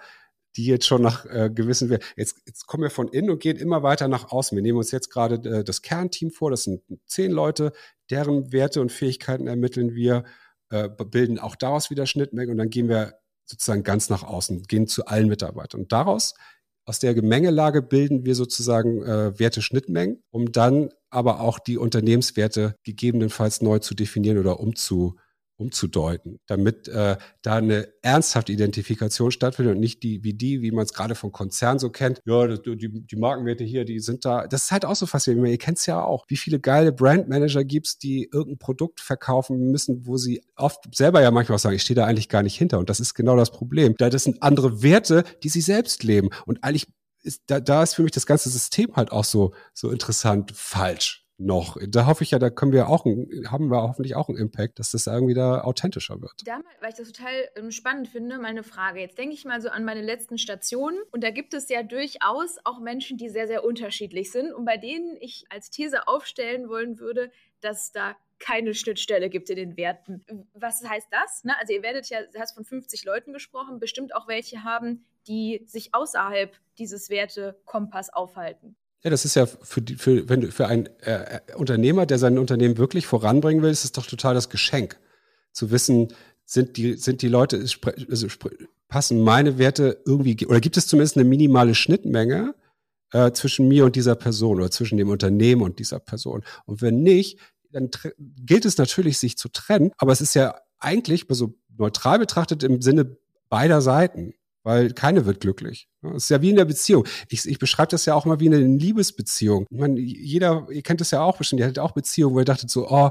die jetzt schon nach äh, gewissen, jetzt, jetzt kommen wir von innen und gehen immer weiter nach außen. Wir nehmen uns jetzt gerade äh, das Kernteam vor, das sind zehn Leute, deren Werte und Fähigkeiten ermitteln wir, äh, bilden auch daraus wieder Schnittmengen und dann gehen wir sozusagen ganz nach außen, gehen zu allen Mitarbeitern. Und daraus aus der Gemengelage bilden wir sozusagen äh, Werte-Schnittmengen, um dann aber auch die Unternehmenswerte gegebenenfalls neu zu definieren oder umzu, umzudeuten, damit äh, da eine ernsthafte Identifikation stattfindet und nicht die wie die, wie man es gerade von Konzernen so kennt. Ja, die, die Markenwerte hier, die sind da. Das ist halt auch so faszinierend. Ihr kennt es ja auch, wie viele geile Brandmanager gibt es, die irgendein Produkt verkaufen müssen, wo sie oft selber ja manchmal auch sagen, ich stehe da eigentlich gar nicht hinter. Und das ist genau das Problem. Da das sind andere Werte, die sie selbst leben. Und eigentlich ist, da, da ist für mich das ganze System halt auch so, so interessant falsch noch. Da hoffe ich ja, da können wir auch, haben wir hoffentlich auch einen Impact, dass das irgendwie da authentischer wird. Da weil ich das total ähm, spannend finde, meine Frage. Jetzt denke ich mal so an meine letzten Stationen und da gibt es ja durchaus auch Menschen, die sehr, sehr unterschiedlich sind und bei denen ich als These aufstellen wollen würde, dass da keine Schnittstelle gibt in den Werten. Was heißt das? Ne? Also ihr werdet ja, du hast von 50 Leuten gesprochen, bestimmt auch welche haben, die sich außerhalb dieses Wertekompass aufhalten. Ja, das ist ja für, die, für, wenn für einen äh, äh, Unternehmer, der sein Unternehmen wirklich voranbringen will, ist es doch total das Geschenk. Zu wissen, sind die, sind die Leute, also passen meine Werte irgendwie, oder gibt es zumindest eine minimale Schnittmenge äh, zwischen mir und dieser Person oder zwischen dem Unternehmen und dieser Person? Und wenn nicht, dann gilt es natürlich, sich zu trennen, aber es ist ja eigentlich so neutral betrachtet im Sinne beider Seiten weil keine wird glücklich. Es ist ja wie in der Beziehung. Ich, ich beschreibe das ja auch mal wie eine Liebesbeziehung. Ich meine, jeder, ihr kennt das ja auch bestimmt, ihr hattet auch Beziehungen, wo ihr dachtet so, oh,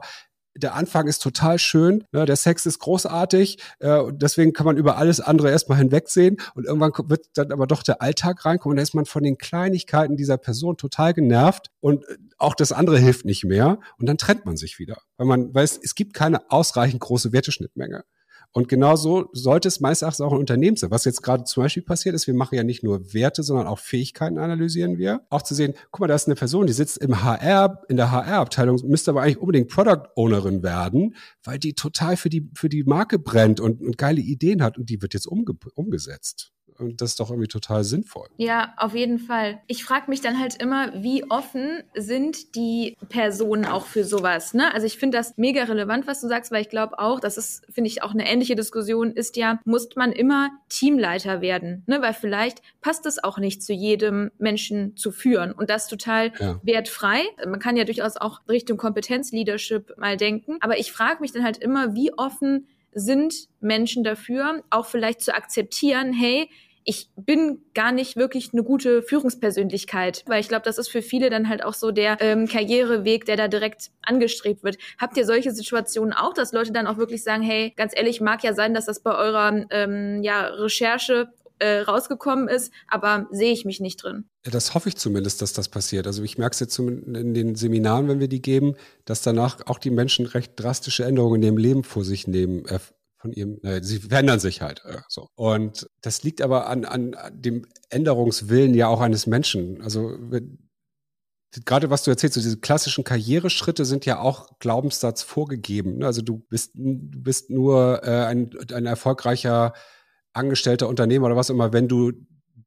der Anfang ist total schön, ne, der Sex ist großartig, äh, und deswegen kann man über alles andere erstmal hinwegsehen und irgendwann wird dann aber doch der Alltag reinkommen und da ist man von den Kleinigkeiten dieser Person total genervt und äh, auch das andere hilft nicht mehr und dann trennt man sich wieder, weil man weiß, es gibt keine ausreichend große Werteschnittmenge. Und genau so sollte es meines Erachtens auch ein Unternehmen sein. Was jetzt gerade zum Beispiel passiert ist, wir machen ja nicht nur Werte, sondern auch Fähigkeiten analysieren wir. Auch zu sehen, guck mal, da ist eine Person, die sitzt im HR, in der HR-Abteilung, müsste aber eigentlich unbedingt Product Ownerin werden, weil die total für die, für die Marke brennt und, und geile Ideen hat und die wird jetzt umge umgesetzt. Und das ist doch irgendwie total sinnvoll. Ja, auf jeden Fall. Ich frage mich dann halt immer, wie offen sind die Personen auch für sowas? Ne? Also ich finde das mega relevant, was du sagst, weil ich glaube auch, das ist, finde ich, auch eine ähnliche Diskussion, ist ja, muss man immer Teamleiter werden? Ne? Weil vielleicht passt es auch nicht zu jedem Menschen zu führen. Und das total ja. wertfrei. Man kann ja durchaus auch Richtung Kompetenzleadership mal denken. Aber ich frage mich dann halt immer, wie offen sind Menschen dafür, auch vielleicht zu akzeptieren, hey, ich bin gar nicht wirklich eine gute Führungspersönlichkeit, weil ich glaube, das ist für viele dann halt auch so der ähm, Karriereweg, der da direkt angestrebt wird. Habt ihr solche Situationen auch, dass Leute dann auch wirklich sagen, hey, ganz ehrlich, mag ja sein, dass das bei eurer ähm, ja, Recherche äh, rausgekommen ist, aber sehe ich mich nicht drin. Das hoffe ich zumindest, dass das passiert. Also ich merke es jetzt in den Seminaren, wenn wir die geben, dass danach auch die Menschen recht drastische Änderungen in ihrem Leben vor sich nehmen, äh, von ihrem, äh, sie verändern sich halt äh, so. Und das liegt aber an, an dem Änderungswillen ja auch eines Menschen. Also gerade was du erzählst, so diese klassischen Karriereschritte sind ja auch Glaubenssatz vorgegeben. Ne? Also du bist, du bist nur äh, ein, ein erfolgreicher Angestellter, Unternehmer oder was immer, wenn du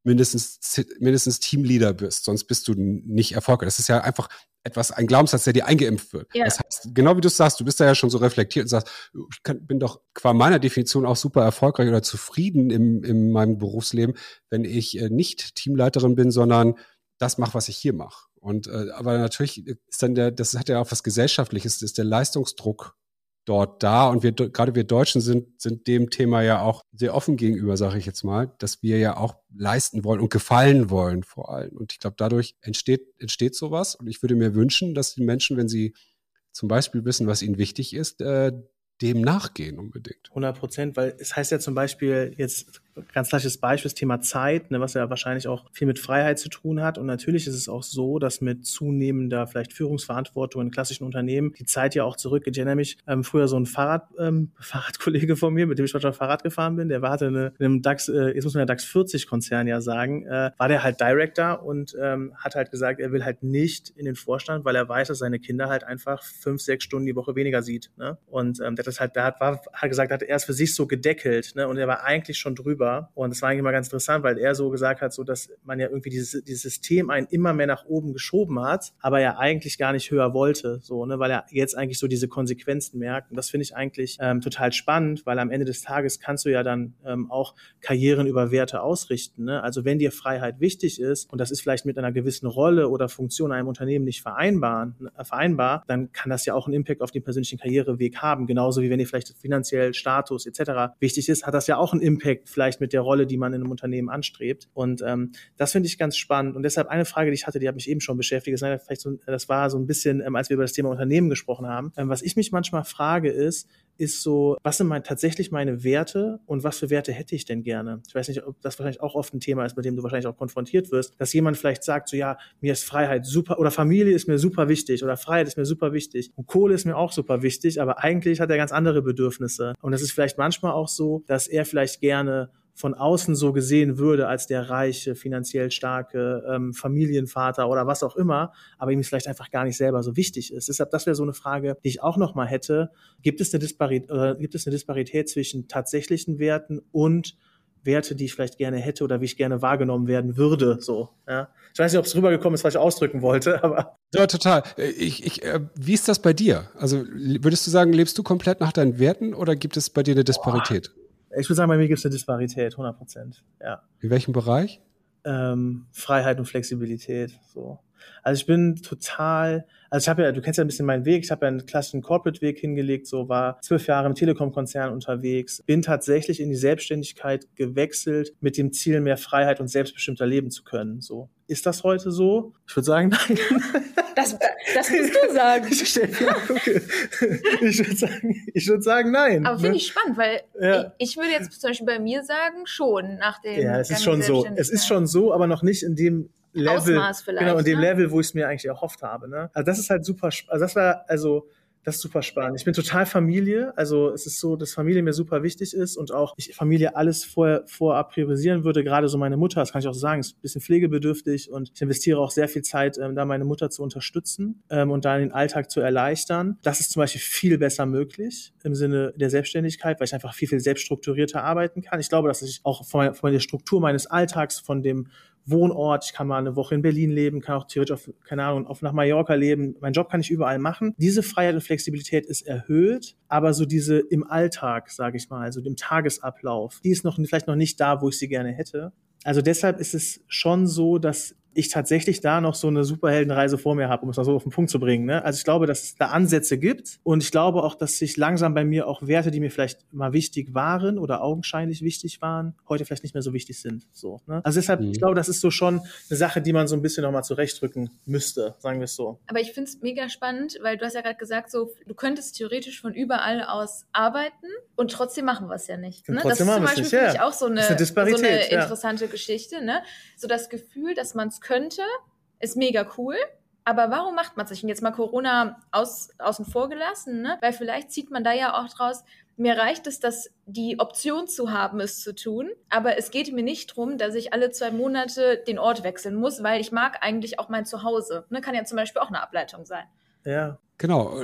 mindestens, mindestens Teamleader bist, sonst bist du nicht erfolgreich. Das ist ja einfach etwas, ein Glaubenssatz, der dir eingeimpft wird. Ja. Das heißt, genau wie du es sagst, du bist da ja schon so reflektiert und sagst, ich kann, bin doch qua meiner Definition auch super erfolgreich oder zufrieden im, in meinem Berufsleben, wenn ich äh, nicht Teamleiterin bin, sondern das mache, was ich hier mache. Und äh, aber natürlich ist dann der, das hat ja auch was Gesellschaftliches, ist der Leistungsdruck dort da. Und wir, gerade wir Deutschen sind, sind dem Thema ja auch sehr offen gegenüber, sage ich jetzt mal, dass wir ja auch leisten wollen und gefallen wollen vor allem. Und ich glaube, dadurch entsteht, entsteht sowas. Und ich würde mir wünschen, dass die Menschen, wenn sie zum Beispiel wissen, was ihnen wichtig ist, äh, dem nachgehen unbedingt. 100 Prozent, weil es heißt ja zum Beispiel jetzt ganz klassisches Beispiel, das Thema Zeit, ne, was ja wahrscheinlich auch viel mit Freiheit zu tun hat. Und natürlich ist es auch so, dass mit zunehmender vielleicht Führungsverantwortung in klassischen Unternehmen die Zeit ja auch zurückgeht. Ich erinnere mich, ähm, früher so ein Fahrrad, ähm, Fahrradkollege von mir, mit dem ich manchmal Fahrrad gefahren bin, der war hatte eine, in einem DAX, äh, jetzt muss man ja DAX 40 Konzern ja sagen, äh, war der halt Director und ähm, hat halt gesagt, er will halt nicht in den Vorstand, weil er weiß, dass seine Kinder halt einfach fünf, sechs Stunden die Woche weniger sieht. Ne? Und ähm, der hat das halt, der hat, war, hat gesagt, hat er es für sich so gedeckelt, ne? Und er war eigentlich schon drüber drüber. Und das war eigentlich mal ganz interessant, weil er so gesagt hat, so dass man ja irgendwie dieses, dieses System einen immer mehr nach oben geschoben hat, aber er eigentlich gar nicht höher wollte, so, ne, weil er jetzt eigentlich so diese Konsequenzen merkt. Und das finde ich eigentlich ähm, total spannend, weil am Ende des Tages kannst du ja dann ähm, auch Karrieren über Werte ausrichten. Ne? Also wenn dir Freiheit wichtig ist und das ist vielleicht mit einer gewissen Rolle oder Funktion in einem Unternehmen nicht vereinbar, äh, vereinbar, dann kann das ja auch einen Impact auf den persönlichen Karriereweg haben. Genauso wie wenn dir vielleicht finanziell Status etc. wichtig ist, hat das ja auch einen Impact vielleicht vielleicht mit der Rolle, die man in einem Unternehmen anstrebt. Und ähm, das finde ich ganz spannend. Und deshalb eine Frage, die ich hatte, die hat mich eben schon beschäftigt. Das, vielleicht so, das war so ein bisschen, ähm, als wir über das Thema Unternehmen gesprochen haben. Ähm, was ich mich manchmal frage, ist, ist so, was sind mein, tatsächlich meine Werte und was für Werte hätte ich denn gerne? Ich weiß nicht, ob das wahrscheinlich auch oft ein Thema ist, mit dem du wahrscheinlich auch konfrontiert wirst, dass jemand vielleicht sagt, so ja, mir ist Freiheit super oder Familie ist mir super wichtig oder Freiheit ist mir super wichtig und Kohle ist mir auch super wichtig, aber eigentlich hat er ganz andere Bedürfnisse. Und das ist vielleicht manchmal auch so, dass er vielleicht gerne von außen so gesehen würde als der reiche, finanziell starke ähm, Familienvater oder was auch immer, aber ihm vielleicht einfach gar nicht selber so wichtig ist. Deshalb, das wäre so eine Frage, die ich auch noch mal hätte. Gibt es eine Disparität, äh, gibt es eine Disparität zwischen tatsächlichen Werten und Werte, die ich vielleicht gerne hätte oder wie ich gerne wahrgenommen werden würde. So, ja. Ich weiß nicht, ob es rübergekommen ist, was ich ausdrücken wollte, aber. Ja, total. Ich, ich, äh, wie ist das bei dir? Also würdest du sagen, lebst du komplett nach deinen Werten oder gibt es bei dir eine Disparität? Boah. Ich würde sagen, bei mir gibt es eine Disparität, 100 Prozent. Ja. In welchem Bereich? Ähm, Freiheit und Flexibilität. So. Also ich bin total, also ich habe ja, du kennst ja ein bisschen meinen Weg, ich habe ja einen klassischen Corporate-Weg hingelegt, so war zwölf Jahre im Telekom-Konzern unterwegs, bin tatsächlich in die Selbstständigkeit gewechselt mit dem Ziel, mehr Freiheit und selbstbestimmter leben zu können. So. Ist das heute so? Ich würde sagen, nein. Das, das musst du sagen. Ich, ich würde sagen, ich würde sagen, nein. Aber finde ne? ich spannend, weil ja. ich, ich, würde jetzt zum Beispiel bei mir sagen, schon nach dem. Ja, es ist schon so. Es ist schon so, aber noch nicht in dem Level, Ausmaß vielleicht, genau, in dem ne? Level, wo ich es mir eigentlich erhofft habe. Ne? Also das ist halt super, also das war, also das ist super spannend. Ich bin total Familie. Also es ist so, dass Familie mir super wichtig ist und auch ich Familie alles vorher vorab priorisieren würde. Gerade so meine Mutter, das kann ich auch sagen, ist ein bisschen pflegebedürftig und ich investiere auch sehr viel Zeit, ähm, da meine Mutter zu unterstützen ähm, und da den Alltag zu erleichtern. Das ist zum Beispiel viel besser möglich im Sinne der Selbstständigkeit, weil ich einfach viel, viel selbststrukturierter arbeiten kann. Ich glaube, dass ich auch von, von der Struktur meines Alltags, von dem Wohnort, ich kann mal eine Woche in Berlin leben, kann auch theoretisch auf, keine Ahnung, auf nach Mallorca leben. Mein Job kann ich überall machen. Diese Freiheit und Flexibilität ist erhöht, aber so diese im Alltag, sage ich mal, also dem Tagesablauf, die ist noch vielleicht noch nicht da, wo ich sie gerne hätte. Also deshalb ist es schon so, dass ich tatsächlich da noch so eine Superheldenreise vor mir habe, um es mal so auf den Punkt zu bringen. Ne? Also ich glaube, dass es da Ansätze gibt und ich glaube auch, dass sich langsam bei mir auch Werte, die mir vielleicht mal wichtig waren oder augenscheinlich wichtig waren, heute vielleicht nicht mehr so wichtig sind. So, ne? Also deshalb, mhm. ich glaube, das ist so schon eine Sache, die man so ein bisschen nochmal zurechtrücken müsste, sagen wir es so. Aber ich finde es mega spannend, weil du hast ja gerade gesagt, so du könntest theoretisch von überall aus arbeiten und trotzdem machen wir es ja nicht. Ne? Das ist zum Beispiel nicht, ja. auch so eine, eine, so eine interessante ja. Geschichte. Ne? So das Gefühl, dass man es könnte, ist mega cool. Aber warum macht man sich? Und jetzt mal Corona aus, außen vor gelassen, ne? Weil vielleicht zieht man da ja auch draus, mir reicht es, dass die Option zu haben, es zu tun. Aber es geht mir nicht darum, dass ich alle zwei Monate den Ort wechseln muss, weil ich mag eigentlich auch mein Zuhause. Ne? Kann ja zum Beispiel auch eine Ableitung sein. Ja. Genau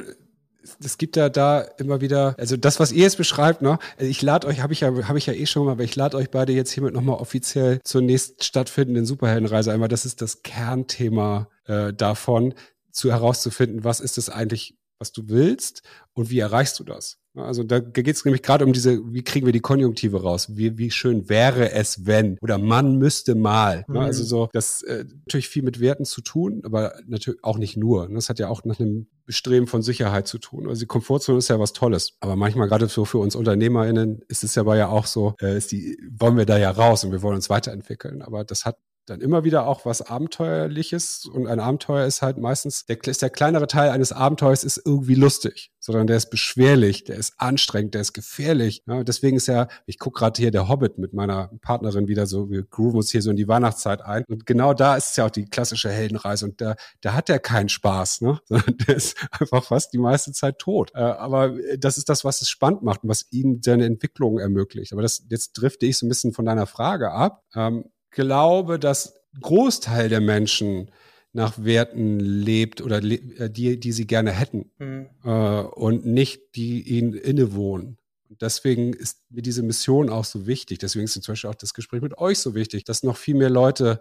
es gibt ja da immer wieder, also das, was ihr jetzt beschreibt, ne, ich lade euch, habe ich ja, habe ich ja eh schon mal, aber ich lade euch beide jetzt hiermit nochmal offiziell zur nächsten stattfindenden Superheldenreise einmal. Das ist das Kernthema äh, davon, zu herauszufinden, was ist es eigentlich, was du willst und wie erreichst du das? Also da geht es nämlich gerade um diese, wie kriegen wir die Konjunktive raus? Wie, wie schön wäre es, wenn? Oder man müsste mal. Mhm. Also so, das äh, natürlich viel mit Werten zu tun, aber natürlich auch nicht nur. Das hat ja auch nach einem Bestreben von Sicherheit zu tun. Also die Komfortzone ist ja was Tolles. Aber manchmal gerade so für uns UnternehmerInnen ist es ja aber ja auch so, äh, ist die, wollen wir da ja raus und wir wollen uns weiterentwickeln. Aber das hat dann immer wieder auch was Abenteuerliches und ein Abenteuer ist halt meistens, der, ist der kleinere Teil eines Abenteuers ist irgendwie lustig, sondern der ist beschwerlich, der ist anstrengend, der ist gefährlich. Ja, deswegen ist ja, ich gucke gerade hier der Hobbit mit meiner Partnerin wieder so, wir grooven uns hier so in die Weihnachtszeit ein und genau da ist es ja auch die klassische Heldenreise und da, da hat er keinen Spaß, ne? sondern der ist einfach fast die meiste Zeit tot. Äh, aber das ist das, was es spannend macht und was ihm seine Entwicklung ermöglicht. Aber das, jetzt drifte ich so ein bisschen von deiner Frage ab. Ähm, glaube, dass Großteil der Menschen nach Werten lebt oder le äh, die, die sie gerne hätten mhm. äh, und nicht die ihnen innewohnen. deswegen ist mir diese Mission auch so wichtig. Deswegen ist zum Beispiel auch das Gespräch mit euch so wichtig, dass noch viel mehr Leute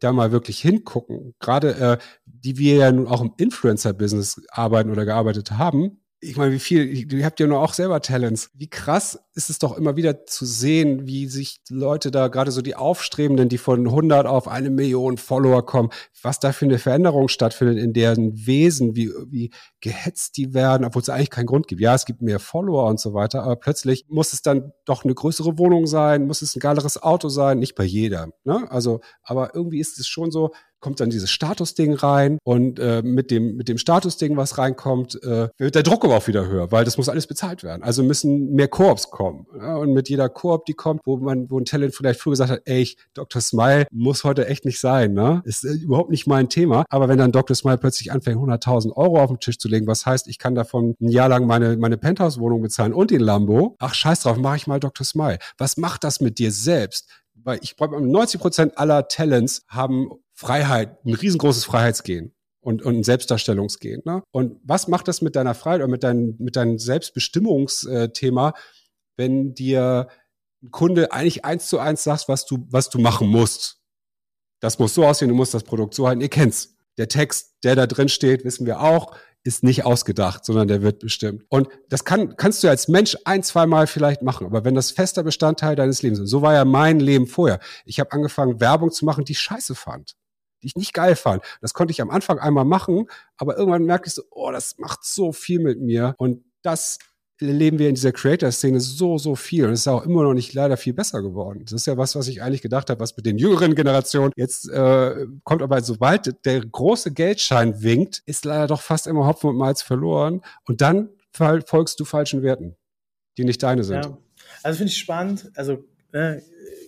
da mal wirklich hingucken. Gerade äh, die wir ja nun auch im Influencer-Business arbeiten oder gearbeitet haben, ich meine, wie viel, ihr habt ja nur auch selber Talents. Wie krass ist es doch immer wieder zu sehen, wie sich Leute da, gerade so die Aufstrebenden, die von 100 auf eine Million Follower kommen, was da für eine Veränderung stattfindet in deren Wesen, wie, wie gehetzt die werden, obwohl es eigentlich keinen Grund gibt. Ja, es gibt mehr Follower und so weiter, aber plötzlich muss es dann doch eine größere Wohnung sein, muss es ein geileres Auto sein, nicht bei jedem. Ne? Also, aber irgendwie ist es schon so, kommt dann dieses Statusding rein und äh, mit dem mit dem Statusding, was reinkommt, äh, wird der Druck aber auch wieder höher, weil das muss alles bezahlt werden. Also müssen mehr Koops kommen ja? und mit jeder Koop, die kommt, wo man wo ein Talent vielleicht früher gesagt hat, ey, ich, Dr. Smile muss heute echt nicht sein, ne? Ist äh, überhaupt nicht mein Thema. Aber wenn dann Dr. Smile plötzlich anfängt 100.000 Euro auf den Tisch zu legen, was heißt, ich kann davon ein Jahr lang meine meine Penthouse-Wohnung bezahlen und den Lambo. Ach scheiß drauf, mache ich mal Dr. Smile. Was macht das mit dir selbst? Weil ich glaube, 90 Prozent aller Talents haben Freiheit, ein riesengroßes Freiheitsgehen und, und ein Selbstdarstellungsgehen. Ne? Und was macht das mit deiner Freiheit oder mit, dein, mit deinem Selbstbestimmungsthema, wenn dir ein Kunde eigentlich eins zu eins sagt, was du, was du machen musst? Das muss so aussehen, du musst das Produkt so halten. Ihr kennt's. Der Text, der da drin steht, wissen wir auch, ist nicht ausgedacht, sondern der wird bestimmt. Und das kann, kannst du als Mensch ein, zwei Mal vielleicht machen. Aber wenn das fester Bestandteil deines Lebens ist, so war ja mein Leben vorher. Ich habe angefangen, Werbung zu machen, die ich scheiße fand die ich nicht geil fand. Das konnte ich am Anfang einmal machen, aber irgendwann merkte ich so, oh, das macht so viel mit mir. Und das leben wir in dieser Creator-Szene so, so viel. Und es ist auch immer noch nicht leider viel besser geworden. Das ist ja was, was ich eigentlich gedacht habe, was mit den jüngeren Generationen jetzt äh, kommt. Aber sobald der große Geldschein winkt, ist leider doch fast immer Hopfen und Malz verloren. Und dann folgst du falschen Werten, die nicht deine sind. Ja. Also finde ich spannend. Also äh,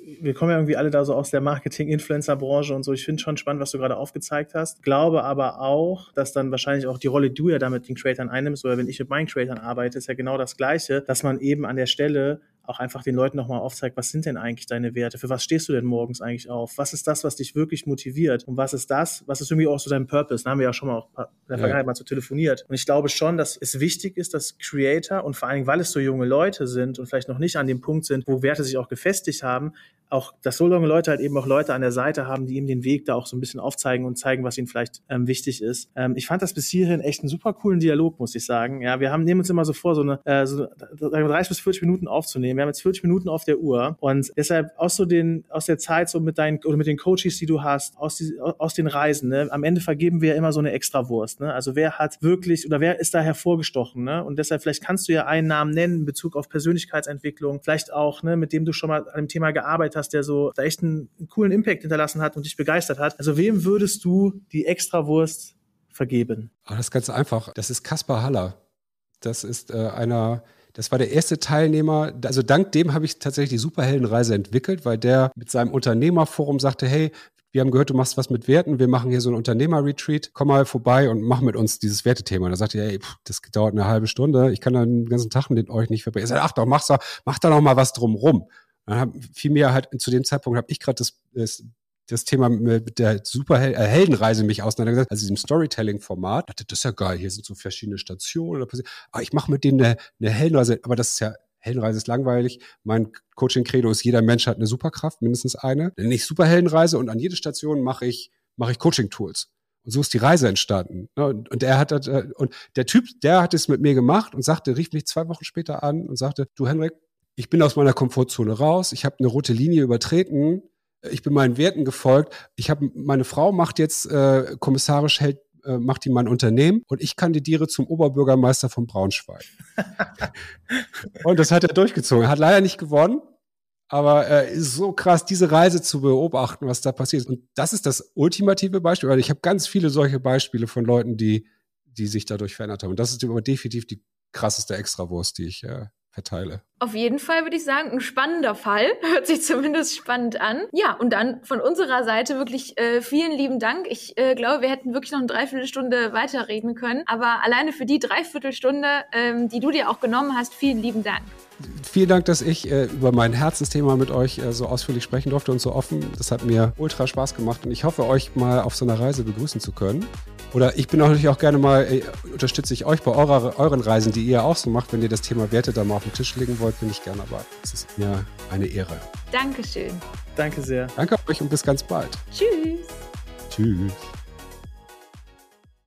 wir kommen ja irgendwie alle da so aus der Marketing-Influencer-Branche und so. Ich finde schon spannend, was du gerade aufgezeigt hast. Glaube aber auch, dass dann wahrscheinlich auch die Rolle, die du ja damit den Creatern einnimmst, oder wenn ich mit meinen Creatern arbeite, ist ja genau das Gleiche, dass man eben an der Stelle auch einfach den Leuten nochmal aufzeigt, was sind denn eigentlich deine Werte? Für was stehst du denn morgens eigentlich auf? Was ist das, was dich wirklich motiviert? Und was ist das, was ist irgendwie auch so dein Purpose? Da haben wir ja schon mal auch in der Vergangenheit ja. mal so telefoniert. Und ich glaube schon, dass es wichtig ist, dass Creator und vor allen Dingen, weil es so junge Leute sind und vielleicht noch nicht an dem Punkt sind, wo Werte sich auch gefestigt haben, auch, dass so junge Leute halt eben auch Leute an der Seite haben, die ihm den Weg da auch so ein bisschen aufzeigen und zeigen, was ihnen vielleicht ähm, wichtig ist. Ähm, ich fand das bis hierhin echt einen super coolen Dialog, muss ich sagen. Ja, wir haben, nehmen uns immer so vor, so eine, äh, so 30 bis 40 Minuten aufzunehmen. Wir haben jetzt 40 Minuten auf der Uhr und deshalb aus so den, aus der Zeit so mit deinen, oder mit den Coaches, die du hast, aus, die, aus den Reisen, ne? am Ende vergeben wir ja immer so eine Extrawurst, ne? Also wer hat wirklich, oder wer ist da hervorgestochen, ne? Und deshalb, vielleicht kannst du ja einen Namen nennen in Bezug auf Persönlichkeitsentwicklung, vielleicht auch, ne, mit dem du schon mal an dem Thema gearbeitet hast, der so da echt einen, einen coolen Impact hinterlassen hat und dich begeistert hat. Also wem würdest du die Extrawurst vergeben? Oh, das ist ganz einfach. Das ist Kaspar Haller. Das ist äh, einer, das war der erste Teilnehmer. Also dank dem habe ich tatsächlich die Superheldenreise entwickelt, weil der mit seinem Unternehmerforum sagte, hey, wir haben gehört, du machst was mit Werten, wir machen hier so ein Unternehmer-Retreat, komm mal vorbei und mach mit uns dieses Wertethema. Da sagte er, ey, pff, das dauert eine halbe Stunde, ich kann dann den ganzen Tag mit euch nicht verbringen. Er sagt, ach doch, mach, mach da noch mal was drumrum. Dann hab, fiel mir halt zu dem Zeitpunkt habe ich gerade das, das das Thema mit der Superheldenreise mich auseinandergesetzt, also diesem Storytelling-Format. dachte, das ist ja geil, hier sind so verschiedene Stationen. Aber ah, ich mache mit denen eine, eine Heldenreise, aber das ist ja, Heldenreise ist langweilig. Mein Coaching-Credo ist, jeder Mensch hat eine Superkraft, mindestens eine. Dann nicht Superheldenreise und an jede Station mache ich, mache ich Coaching-Tools. Und so ist die Reise entstanden. Ne? Und er hat, äh, und der Typ, der hat es mit mir gemacht und sagte, rief mich zwei Wochen später an und sagte, du Henrik, ich bin aus meiner Komfortzone raus, ich habe eine rote Linie übertreten, ich bin meinen Werten gefolgt. Ich habe meine Frau macht jetzt äh, kommissarisch hält äh, macht die mein Unternehmen und ich kandidiere zum Oberbürgermeister von Braunschweig. und das hat er durchgezogen. Er hat leider nicht gewonnen, aber äh, ist so krass, diese Reise zu beobachten, was da passiert. Und das ist das ultimative Beispiel. Weil ich habe ganz viele solche Beispiele von Leuten, die, die sich dadurch verändert haben. Und das ist aber definitiv die krasseste Extrawurst, die ich äh, verteile. Auf jeden Fall würde ich sagen, ein spannender Fall. Hört sich zumindest spannend an. Ja, und dann von unserer Seite wirklich äh, vielen lieben Dank. Ich äh, glaube, wir hätten wirklich noch eine Dreiviertelstunde weiterreden können. Aber alleine für die Dreiviertelstunde, ähm, die du dir auch genommen hast, vielen lieben Dank. Vielen Dank, dass ich äh, über mein Herzensthema mit euch äh, so ausführlich sprechen durfte und so offen. Das hat mir ultra Spaß gemacht und ich hoffe, euch mal auf so einer Reise begrüßen zu können. Oder ich bin natürlich auch gerne mal, äh, unterstütze ich euch bei eurer, euren Reisen, die ihr auch so macht. Wenn ihr das Thema Werte da mal auf den Tisch legen wollt, bin ich gerne dabei. Es ist mir eine Ehre. Dankeschön. Danke sehr. Danke euch und bis ganz bald. Tschüss. Tschüss.